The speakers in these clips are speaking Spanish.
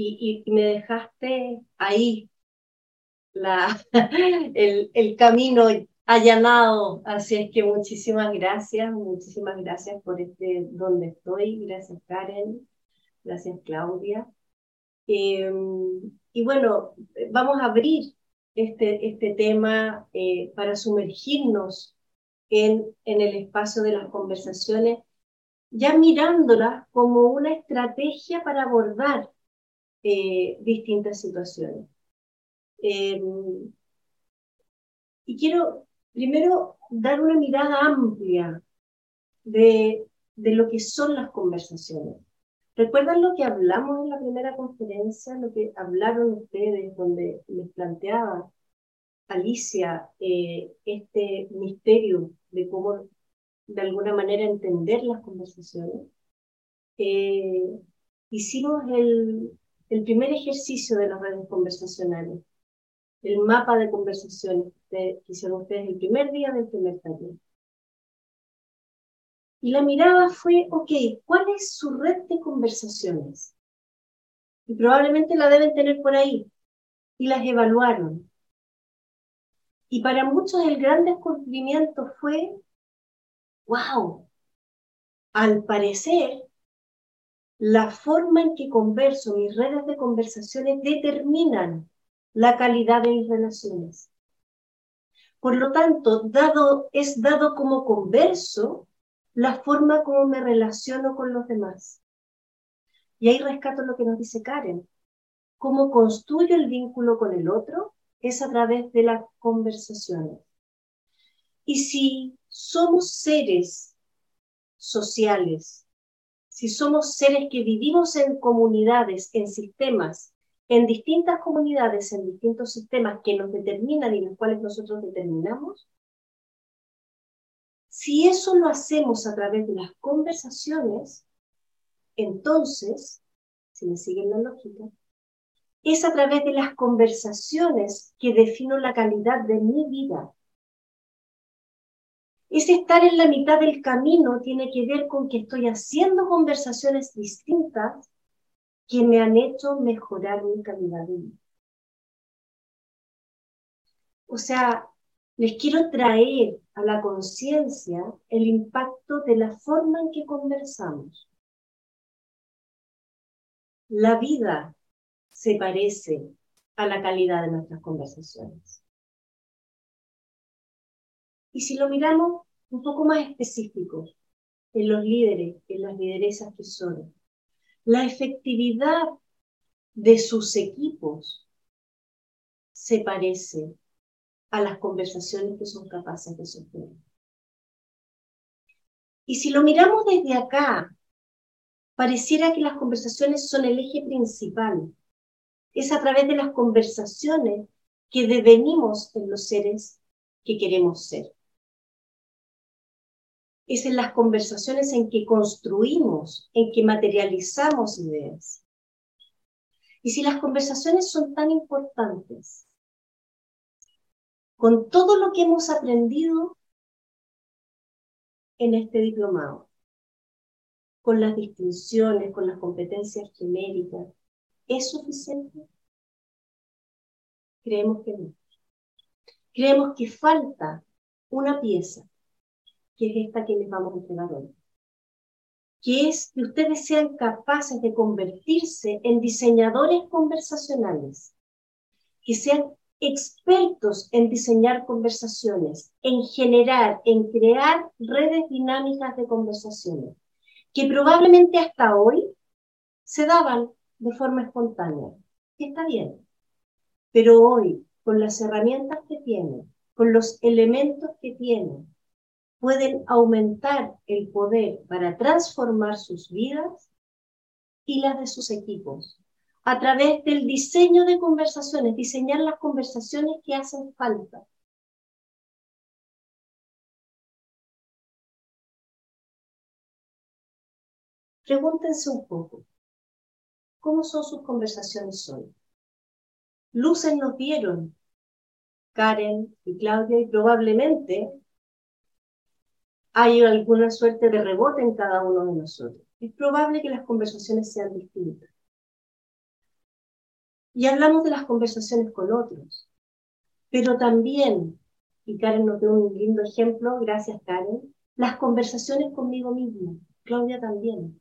y, me dejaste ahí la, el, el camino allanado. Así es que muchísimas gracias, muchísimas gracias por este donde estoy. Gracias Karen, gracias Claudia. Em, y bueno, vamos a abrir este, este tema eh, para sumergirnos en, en el espacio de las conversaciones, ya mirándolas como una estrategia para abordar eh, distintas situaciones. Em, y quiero primero dar una mirada amplia de, de lo que son las conversaciones. ¿Recuerdan lo que hablamos en la primera conferencia, lo que hablaron ustedes, donde les planteaba Alicia eh, este misterio de cómo de alguna manera entender las conversaciones? Eh, hicimos el, el, primer ejercicio de las redes conversacionales, el mapa de conversaciones que hicieron ustedes el primer día del primer taller. Y la mirada fue, ok, ¿cuál es su red de conversaciones? Y probablemente la deben tener por ahí. Y las evaluaron. Y para muchos el gran descubrimiento fue, wow, al parecer, la forma en que converso, mis redes de conversaciones determinan la calidad de mis relaciones. Por lo tanto, dado, es dado como converso la forma como me relaciono con los demás. Y ahí rescato lo que nos dice Karen. Cómo construyo el vínculo con el otro es a través de las conversaciones. Y si somos seres sociales, si somos seres que vivimos en comunidades, en sistemas, en distintas comunidades, en distintos sistemas que nos determinan y los cuales nosotros determinamos, si eso lo hacemos a través de las conversaciones, entonces, si me siguen la lógica, es a través de las conversaciones que defino la calidad de mi vida. Ese estar en la mitad del camino tiene que ver con que estoy haciendo conversaciones distintas que me han hecho mejorar mi calidad de vida. O sea, les quiero traer a la conciencia el impacto de la forma en que conversamos. La vida se parece a la calidad de nuestras conversaciones. Y si lo miramos un poco más específico, en los líderes, en las lideresas que son, la efectividad de sus equipos se parece a las conversaciones que son capaces de sostener. Y si lo miramos desde acá, pareciera que las conversaciones son el eje principal. Es a través de las conversaciones que devenimos en los seres que queremos ser. Es en las conversaciones en que construimos, en que materializamos ideas. Y si las conversaciones son tan importantes, con todo lo que hemos aprendido en este diplomado, con las distinciones, con las competencias genéricas, ¿es suficiente? Creemos que no. Creemos que falta una pieza, que es esta que les vamos a entregar hoy, que es que ustedes sean capaces de convertirse en diseñadores conversacionales, que sean expertos en diseñar conversaciones, en generar, en crear redes dinámicas de conversaciones, que probablemente hasta hoy se daban de forma espontánea. Y está bien. Pero hoy, con las herramientas que tienen, con los elementos que tienen, pueden aumentar el poder para transformar sus vidas y las de sus equipos a través del diseño de conversaciones, diseñar las conversaciones que hacen falta. Pregúntense un poco, ¿cómo son sus conversaciones hoy? Luces nos vieron, Karen y Claudia, y probablemente hay alguna suerte de rebote en cada uno de nosotros. Es probable que las conversaciones sean distintas. Y hablamos de las conversaciones con otros, pero también, y Karen nos dio un lindo ejemplo, gracias Karen, las conversaciones conmigo misma, Claudia también.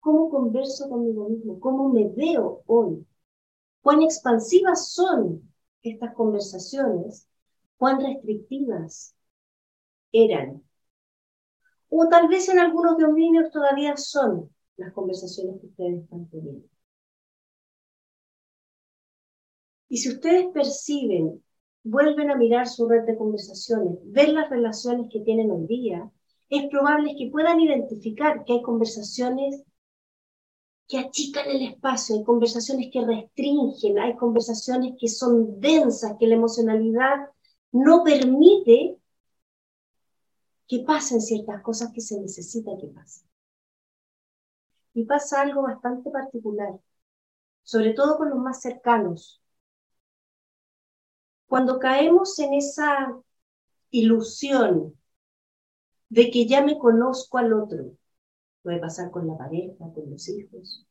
¿Cómo converso conmigo mismo? ¿Cómo me veo hoy? ¿Cuán expansivas son estas conversaciones? ¿Cuán restrictivas eran? O tal vez en algunos dominios todavía son las conversaciones que ustedes están teniendo. Y si ustedes perciben, vuelven a mirar su red de conversaciones, ven las relaciones que tienen hoy día, es probable que puedan identificar que hay conversaciones que achican el espacio, hay conversaciones que restringen, hay conversaciones que son densas, que la emocionalidad no permite que pasen ciertas cosas que se necesita que pasen. Y pasa algo bastante particular, sobre todo con los más cercanos. Cuando caemos en esa ilusión de que ya me conozco al otro, puede pasar con la pareja, con los hijos,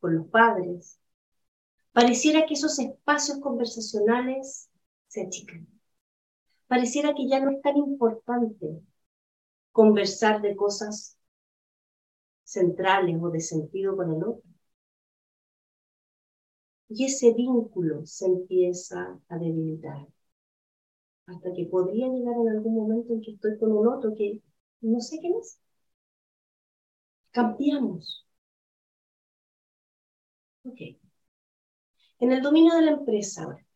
con los padres, pareciera que esos espacios conversacionales se achican. Pareciera que ya no es tan importante conversar de cosas centrales o de sentido con el otro. Y ese vínculo se empieza a debilitar. Hasta que podría llegar en algún momento en que estoy con un otro que no sé quién es. Cambiamos. Ok. En el dominio de la empresa ahora.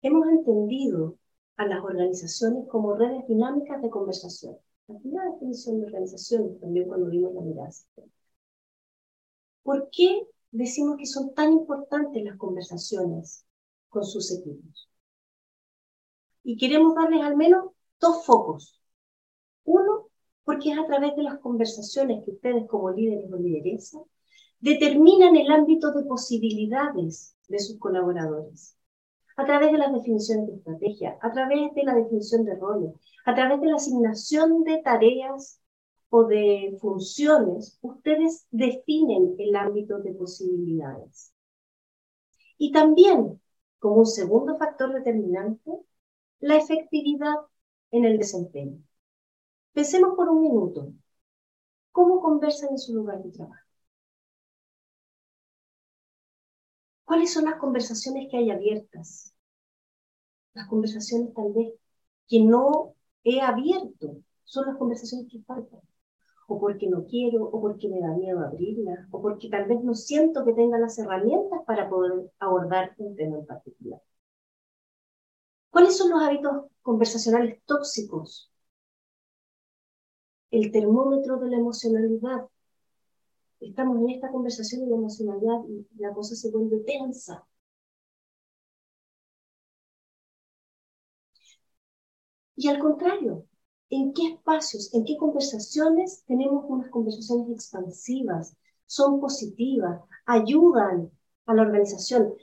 Hemos entendido a las organizaciones como redes dinámicas de conversación. La primera definición de organización también cuando vimos la mirada. ¿Por qué decimos que son tan importantes las conversaciones con sus equipos? Y queremos darles al menos dos focos. Uno, porque es a través de las conversaciones que ustedes como líderes o lideresas determinan el ámbito de posibilidades de sus colaboradores a través de las definiciones de estrategia, a través de la definición de roles, a través de la asignación de tareas o de funciones, ustedes definen el ámbito de posibilidades. Y también, como un segundo factor determinante, la efectividad en el desempeño. Pensemos por un minuto, ¿cómo conversan en su lugar de trabajo? ¿Cuáles son las conversaciones que hay abiertas? Las conversaciones tal vez que no he abierto son las conversaciones que faltan. O porque no quiero, o porque me da miedo abrirlas, o porque tal vez no siento que tenga las herramientas para poder abordar un tema en particular. ¿Cuáles son los hábitos conversacionales tóxicos? El termómetro de la emocionalidad, estamos en esta conversación de emocionalidad y la cosa se vuelve tensa. Y al contrario, ¿en qué espacios, en qué conversaciones tenemos unas conversaciones expansivas, son positivas, ayudan a la organización?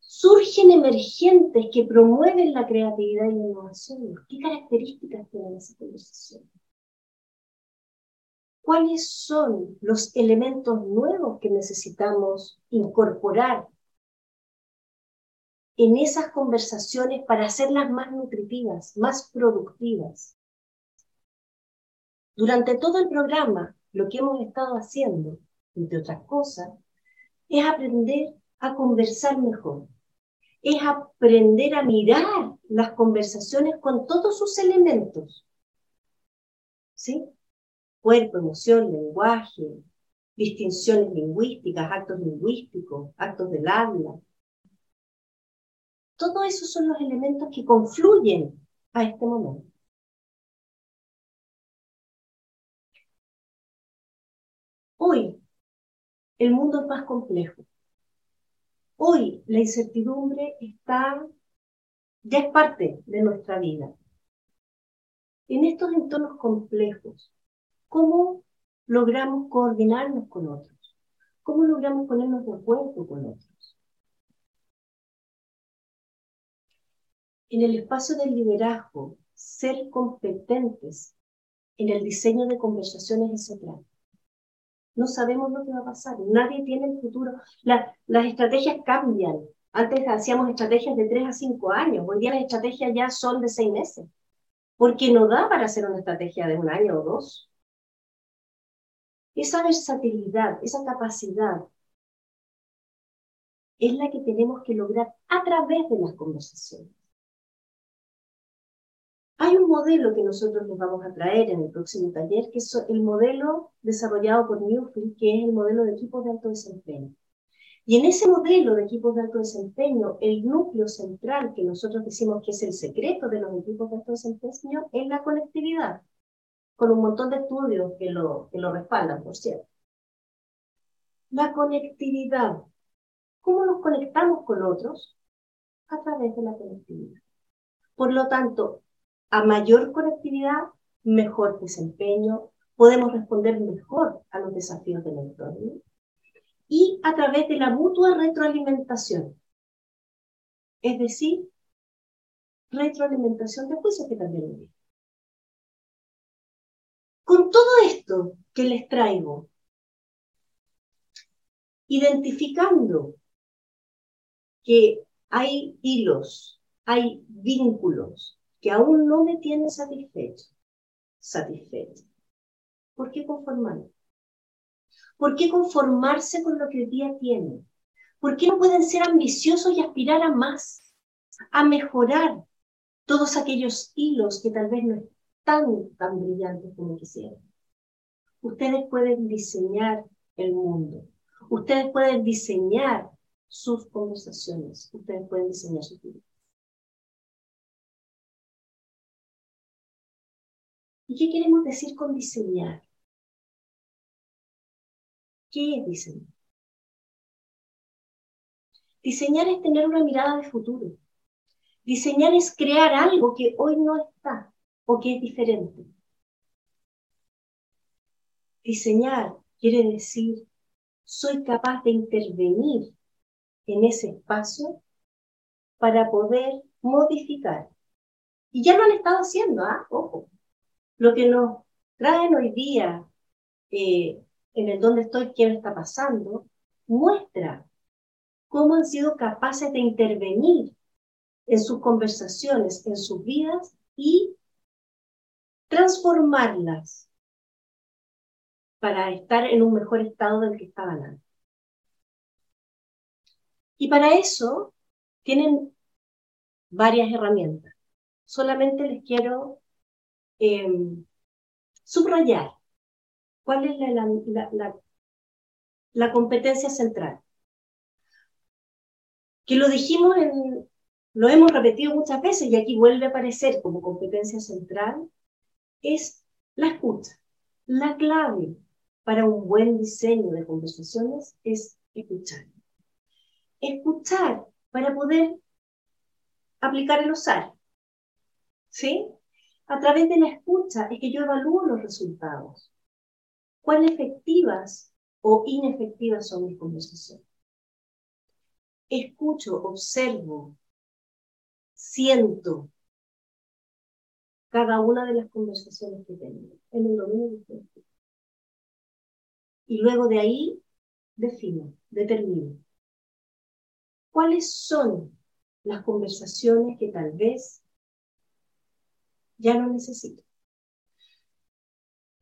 Surgen emergentes que promueven la creatividad y la innovación. ¿Qué características tienen esas conversaciones? cuáles son los elementos nuevos que necesitamos incorporar en esas conversaciones para hacerlas más nutritivas, más productivas. Durante todo el programa, lo que hemos estado haciendo, entre otras cosas, es aprender a conversar mejor, es aprender a mirar las conversaciones con todos sus elementos. ¿Sí? cuerpo, emoción, lenguaje, distinciones lingüísticas, actos lingüísticos, actos del habla. Todos esos son los elementos que confluyen a este momento. Hoy el mundo es más complejo. Hoy la incertidumbre está, ya es parte de nuestra vida. En estos entornos complejos, ¿Cómo logramos coordinarnos con otros? ¿Cómo logramos ponernos de acuerdo con otros? En el espacio del liderazgo, ser competentes en el diseño de conversaciones es central. No sabemos lo que va a pasar. Nadie tiene el futuro. las estrategias cambian. Antes hacíamos estrategias de tres a cinco años. Hoy día las estrategias ya son de seis meses. Porque no da para hacer una estrategia de un año o dos. Esa versatilidad, esa capacidad, es la que tenemos que lograr a través de las conversaciones. Hay un modelo que nosotros les vamos a traer en el próximo taller, que es el modelo desarrollado por Newfield, que es el modelo de equipos de alto desempeño. Y en ese modelo de equipos de alto desempeño, el núcleo central que nosotros decimos que es el secreto de los equipos de alto desempeño es la conectividad, con un montón de estudios que lo, que respaldan, por cierto. La conectividad. ¿Cómo nos conectamos con otros? A través de la conectividad. Por lo tanto, a mayor conectividad, mejor desempeño, podemos responder mejor a los desafíos del entorno y a través de la mutua retroalimentación. Es decir, retroalimentación de juicios que también lo Con todo esto que les traigo, identificando que hay hilos, hay vínculos que aún no me tiene satisfecho, satisfecho. ¿Por qué conformarme? ¿Por qué conformarse con lo que el día tiene? ¿Por qué no pueden ser ambiciosos y aspirar a más, a mejorar todos aquellos hilos que tal vez no están tan brillantes como quisieran? Ustedes pueden diseñar el mundo, ustedes pueden diseñar sus conversaciones, ustedes pueden diseñar su vida. ¿Y qué queremos decir con diseñar? ¿Qué es diseñar? Diseñar es tener una mirada de futuro. Diseñar es crear algo que hoy no está o que es diferente. Diseñar quiere decir, soy capaz de intervenir en ese espacio para poder modificar. Y ya lo han estado haciendo, ¿ah? Ojo. Lo que nos traen hoy día eh, en el dónde estoy, qué está pasando, muestra cómo han sido capaces de intervenir en sus conversaciones, en sus vidas y transformarlas para estar en un mejor estado del que estaban antes. Y para eso tienen varias herramientas. Solamente les quiero Em, subrayar cuál es la, la, competencia central. Que lo dijimos en, lo hemos repetido muchas veces y aquí vuelve a aparecer como competencia central, es la escucha. La clave para un buen diseño de conversaciones es escuchar. Escuchar para poder aplicar el usar. ¿Sí? A través de la escucha es que yo evalúo los resultados. ¿Cuán efectivas o inefectivas son mis conversaciones? Escucho, observo, siento cada una de las conversaciones que tengo en el dominio Y luego de ahí defino, determino. ¿Cuáles son las conversaciones que tal vez ya no necesito.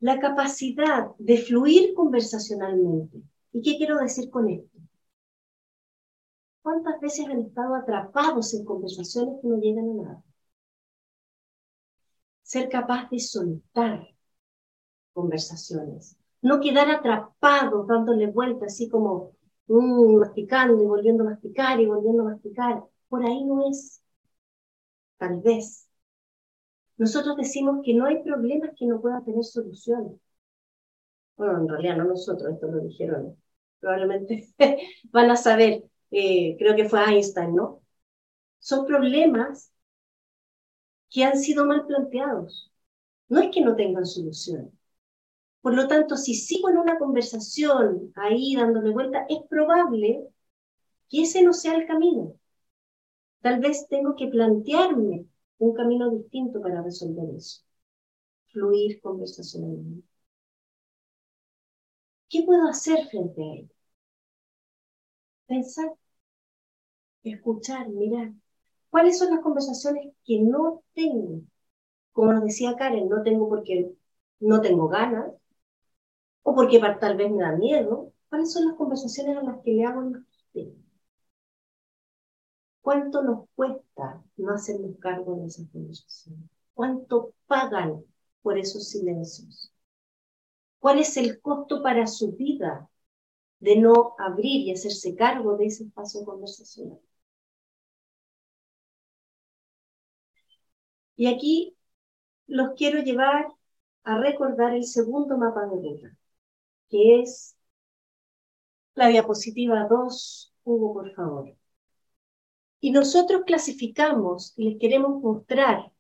La capacidad de fluir conversacionalmente. ¿Y qué quiero decir con esto? ¿Cuántas veces han estado atrapados en conversaciones que no llegan a nada? Ser capaz de soltar conversaciones. No quedar atrapados dándole vueltas así como mm, masticando y volviendo a masticar y volviendo a masticar. Por ahí no es. Tal vez nosotros decimos que no hay problemas que no puedan tener soluciones. Bueno, en realidad no nosotros, esto lo dijeron. Probablemente van a saber, eh, creo que fue Einstein, ¿no? Son problemas que han sido mal planteados. No es que no tengan solución. Por lo tanto, si sigo en una conversación ahí dándole vuelta, es probable que ese no sea el camino. Tal vez tengo que plantearme un camino distinto para resolver eso. Fluir conversacionalmente. ¿Qué puedo hacer frente a ello? Pensar, escuchar, mirar. ¿Cuáles son las conversaciones que no tengo? Como nos decía Karen, no tengo porque no tengo ganas, o porque tal vez me da miedo. ¿Cuáles son las conversaciones a las que le hago los ¿Cuánto nos cuesta no hacernos cargo de esas conversaciones? ¿Cuánto pagan por esos silencios? ¿Cuál es el costo para su vida de no abrir y hacerse cargo de ese espacio conversacional? Y aquí los quiero llevar a recordar el segundo mapa de ruta, que es la diapositiva 2, Hugo, por favor. Y nosotros clasificamos y les queremos mostrar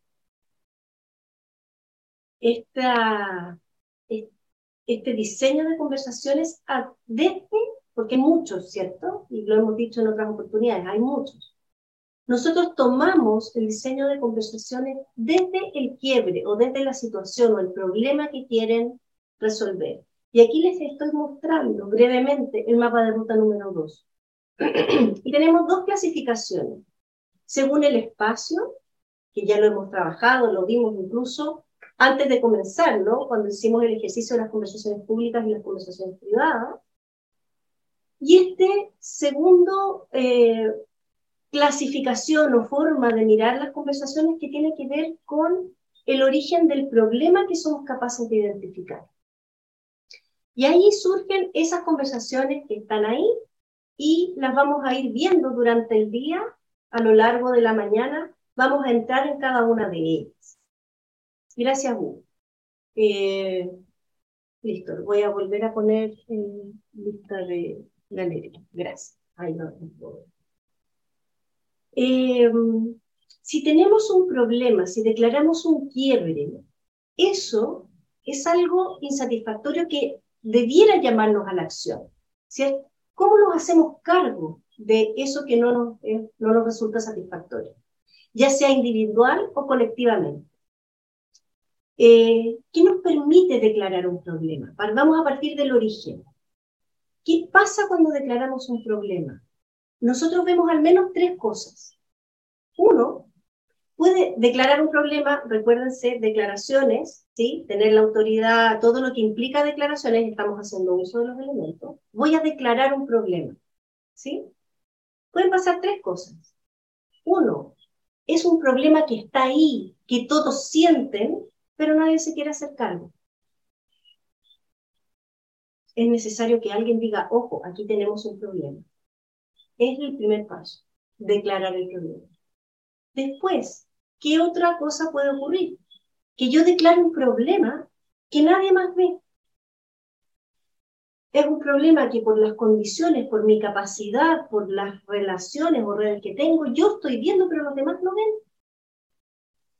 esta, este diseño de conversaciones desde, porque hay muchos, ¿cierto? Y lo hemos dicho en otras oportunidades, hay muchos. Nosotros tomamos el diseño de conversaciones desde el quiebre o desde la situación o el problema que quieren resolver. Y aquí les estoy mostrando brevemente el mapa de ruta número 2. y tenemos dos clasificaciones. Según el espacio, que ya lo hemos trabajado, lo vimos incluso antes de comenzar, ¿no? Cuando hicimos el ejercicio de las conversaciones públicas y las conversaciones privadas. Y este segundo eh, clasificación o forma de mirar las conversaciones que tiene que ver con el origen del problema que somos capaces de identificar. Y ahí surgen esas conversaciones que están ahí y las vamos a ir viendo durante el día, a lo largo de la mañana, vamos a entrar en cada una de ellas. Gracias, Hugo. Eh, listo, voy a volver a poner en lista de galería. Gracias. Ahí no, eh, si tenemos un problema, si declaramos un quiebre, eso es algo insatisfactorio que debiera llamarnos a la acción. ¿cierto? ¿Cómo nos hacemos cargo de eso que no nos, eh, no nos resulta satisfactorio? Ya sea individual o colectivamente. Eh, ¿Qué nos permite declarar un problema? Vamos a partir del origen. ¿Qué pasa cuando declaramos un problema? nosotros vemos al menos tres cosas. Uno, puede declarar un problema, recuérdense, declaraciones, ¿sí? tener la autoridad, todo lo que implica declaraciones, estamos haciendo uso de los elementos. Voy a declarar un problema. ¿sí? Pueden pasar tres cosas. Uno, es un problema que está ahí, que todos sienten, pero nadie se quiere hacer cargo. Es necesario que alguien diga, ojo, aquí tenemos un problema. Es el primer paso, declarar el problema. Después, ¿qué otra cosa puede ocurrir? Que yo declare un problema que nadie más ve. Es un problema que por las condiciones, por mi capacidad, por las relaciones o redes que tengo, yo estoy viendo, pero los demás no ven.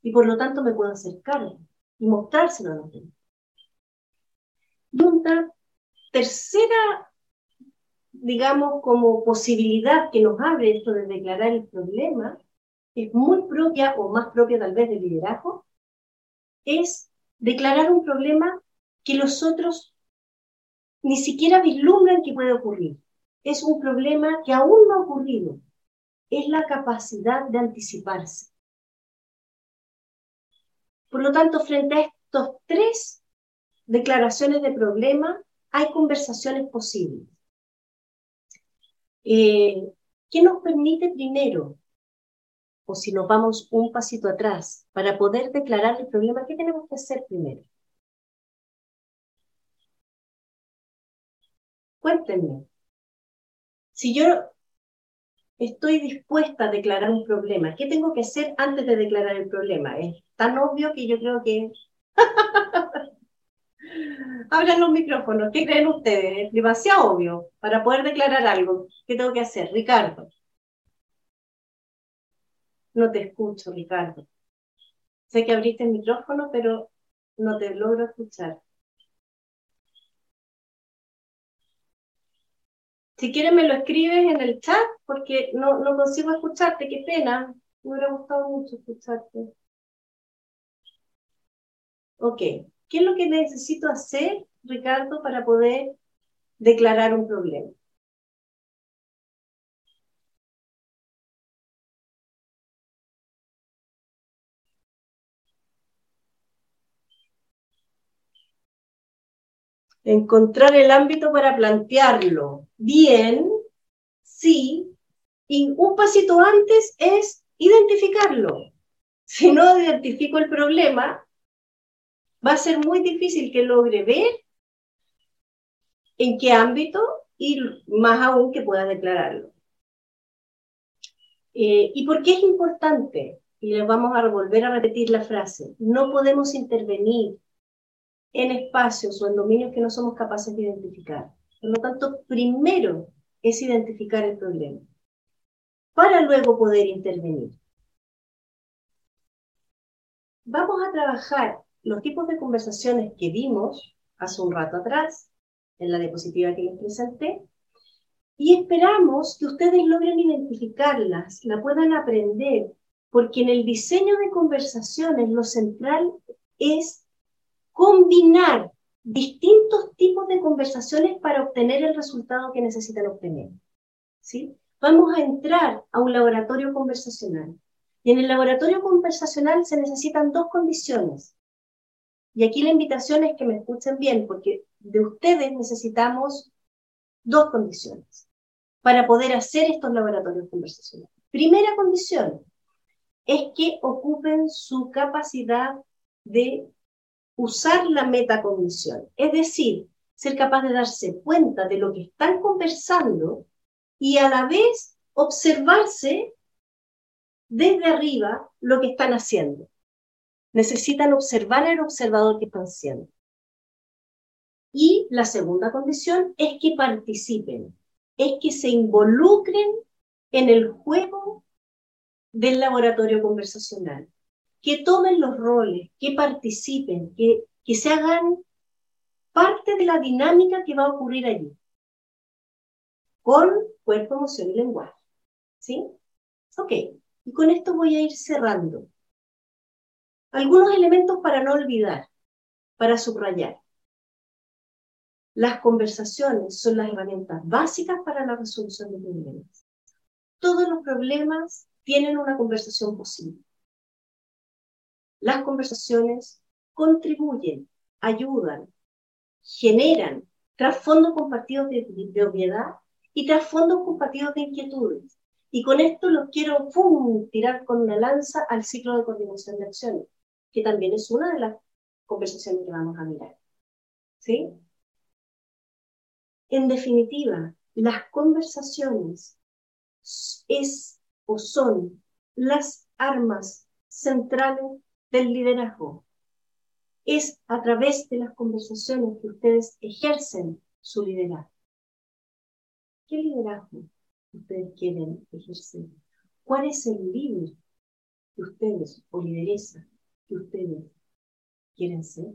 Y por lo tanto me puedo acercar y mostrárselo a los demás. Y una tercera digamos, como posibilidad que nos abre esto de declarar el problema, es muy propia o más propia tal vez del liderazgo, es declarar un problema que los otros ni siquiera vislumbran que puede ocurrir. Es un problema que aún no ha ocurrido. Es la capacidad de anticiparse. Por lo tanto, frente a estos tres declaraciones de problema, hay conversaciones posibles. Eh, ¿Qué nos permite primero? O si nos vamos un pasito atrás, para poder declarar el problema, ¿qué tenemos que hacer primero? Cuéntenme. Si yo estoy dispuesta a declarar un problema, ¿qué tengo que hacer antes de declarar el problema? Es tan obvio que yo creo que Hablan los micrófonos. ¿Qué creen ustedes? Es demasiado obvio para poder declarar algo. ¿Qué tengo que hacer? Ricardo. No te escucho, Ricardo. Sé que abriste el micrófono, pero no te logro escuchar. Si quieres me lo escribes en el chat porque no, no consigo escucharte, qué pena. Me hubiera gustado mucho escucharte. Ok. ¿Qué es lo que necesito hacer, Ricardo, para poder declarar un problema. Encontrar el ámbito para plantearlo bien, sí, y un pasito antes es identificarlo. Si no identifico el problema, va a ser muy difícil que logre ver en qué ámbito y más aún que pueda declararlo. Eh, ¿Y por qué es importante? Y les vamos a volver a repetir la frase. No podemos intervenir en espacios o en dominios que no somos capaces de identificar. Por lo tanto, primero es identificar el problema para luego poder intervenir. Vamos a trabajar los tipos de conversaciones que vimos hace un rato atrás, en la diapositiva que les presenté, y esperamos que ustedes logren identificarlas, la puedan aprender, porque en el diseño de conversaciones lo central es combinar distintos tipos de conversaciones para obtener el resultado que necesitan obtener. ¿sí? Vamos a entrar a un laboratorio conversacional. Y en el laboratorio conversacional se necesitan dos condiciones. Y aquí la invitación es que me escuchen bien, porque de ustedes necesitamos dos condiciones para poder hacer estos laboratorios conversacionales. Primera condición es que ocupen su capacidad de usar la metacognición, es decir, ser capaz de darse cuenta de lo que están conversando y a la vez observarse desde arriba lo que están haciendo. Necesitan observar al observador que están haciendo. Y la segunda condición es que participen, es que se involucren en el juego del laboratorio conversacional que tomen los roles, que participen, que, que se hagan parte de la dinámica que va a ocurrir allí, con cuerpo, emoción y lenguaje. ¿Sí? Ok, y con esto voy a ir cerrando. Algunos elementos para no olvidar, para subrayar. Las conversaciones son las herramientas básicas para la resolución de problemas. Todos los problemas tienen una conversación posible. Las conversaciones contribuyen, ayudan, generan trasfondos compartidos de, obviedad y trasfondos compartidos de inquietudes. Y con esto los quiero tirar con una lanza al ciclo de coordinación de acciones, que también es una de las conversaciones que vamos a mirar. ¿Sí? En definitiva, las conversaciones es o son las armas centrales del liderazgo. Es a través de las conversaciones que ustedes ejercen su liderazgo. ¿Qué liderazgo ustedes quieren ejercer? ¿Cuál es el líder que ustedes, o lideresa, que ustedes quieren ser?